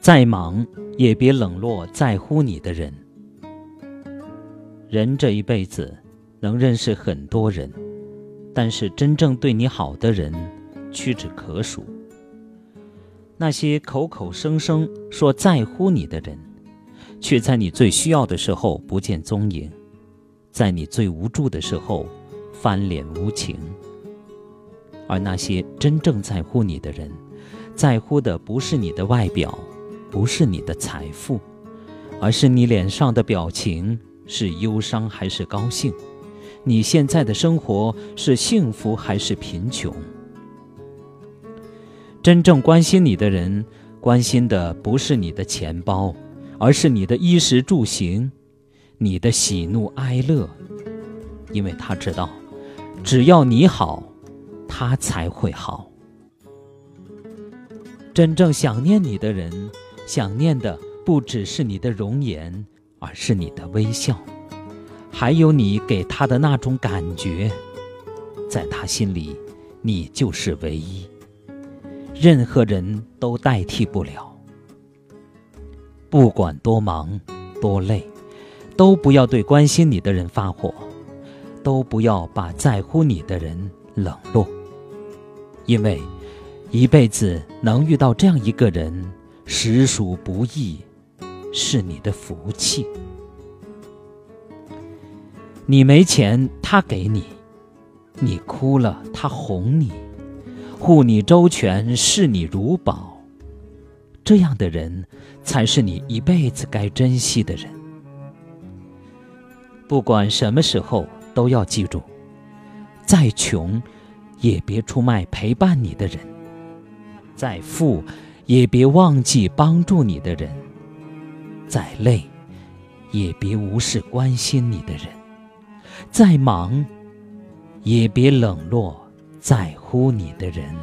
再忙也别冷落在乎你的人。人这一辈子能认识很多人，但是真正对你好的人屈指可数。那些口口声声说在乎你的人，却在你最需要的时候不见踪影，在你最无助的时候翻脸无情。而那些真正在乎你的人，在乎的不是你的外表，不是你的财富，而是你脸上的表情。是忧伤还是高兴？你现在的生活是幸福还是贫穷？真正关心你的人，关心的不是你的钱包，而是你的衣食住行，你的喜怒哀乐，因为他知道，只要你好，他才会好。真正想念你的人，想念的不只是你的容颜。而是你的微笑，还有你给他的那种感觉，在他心里，你就是唯一，任何人都代替不了。不管多忙多累，都不要对关心你的人发火，都不要把在乎你的人冷落，因为一辈子能遇到这样一个人，实属不易。是你的福气。你没钱，他给你；你哭了，他哄你，护你周全，视你如宝。这样的人，才是你一辈子该珍惜的人。不管什么时候，都要记住：再穷，也别出卖陪伴你的人；再富，也别忘记帮助你的人。再累，也别无视关心你的人；再忙，也别冷落在乎你的人。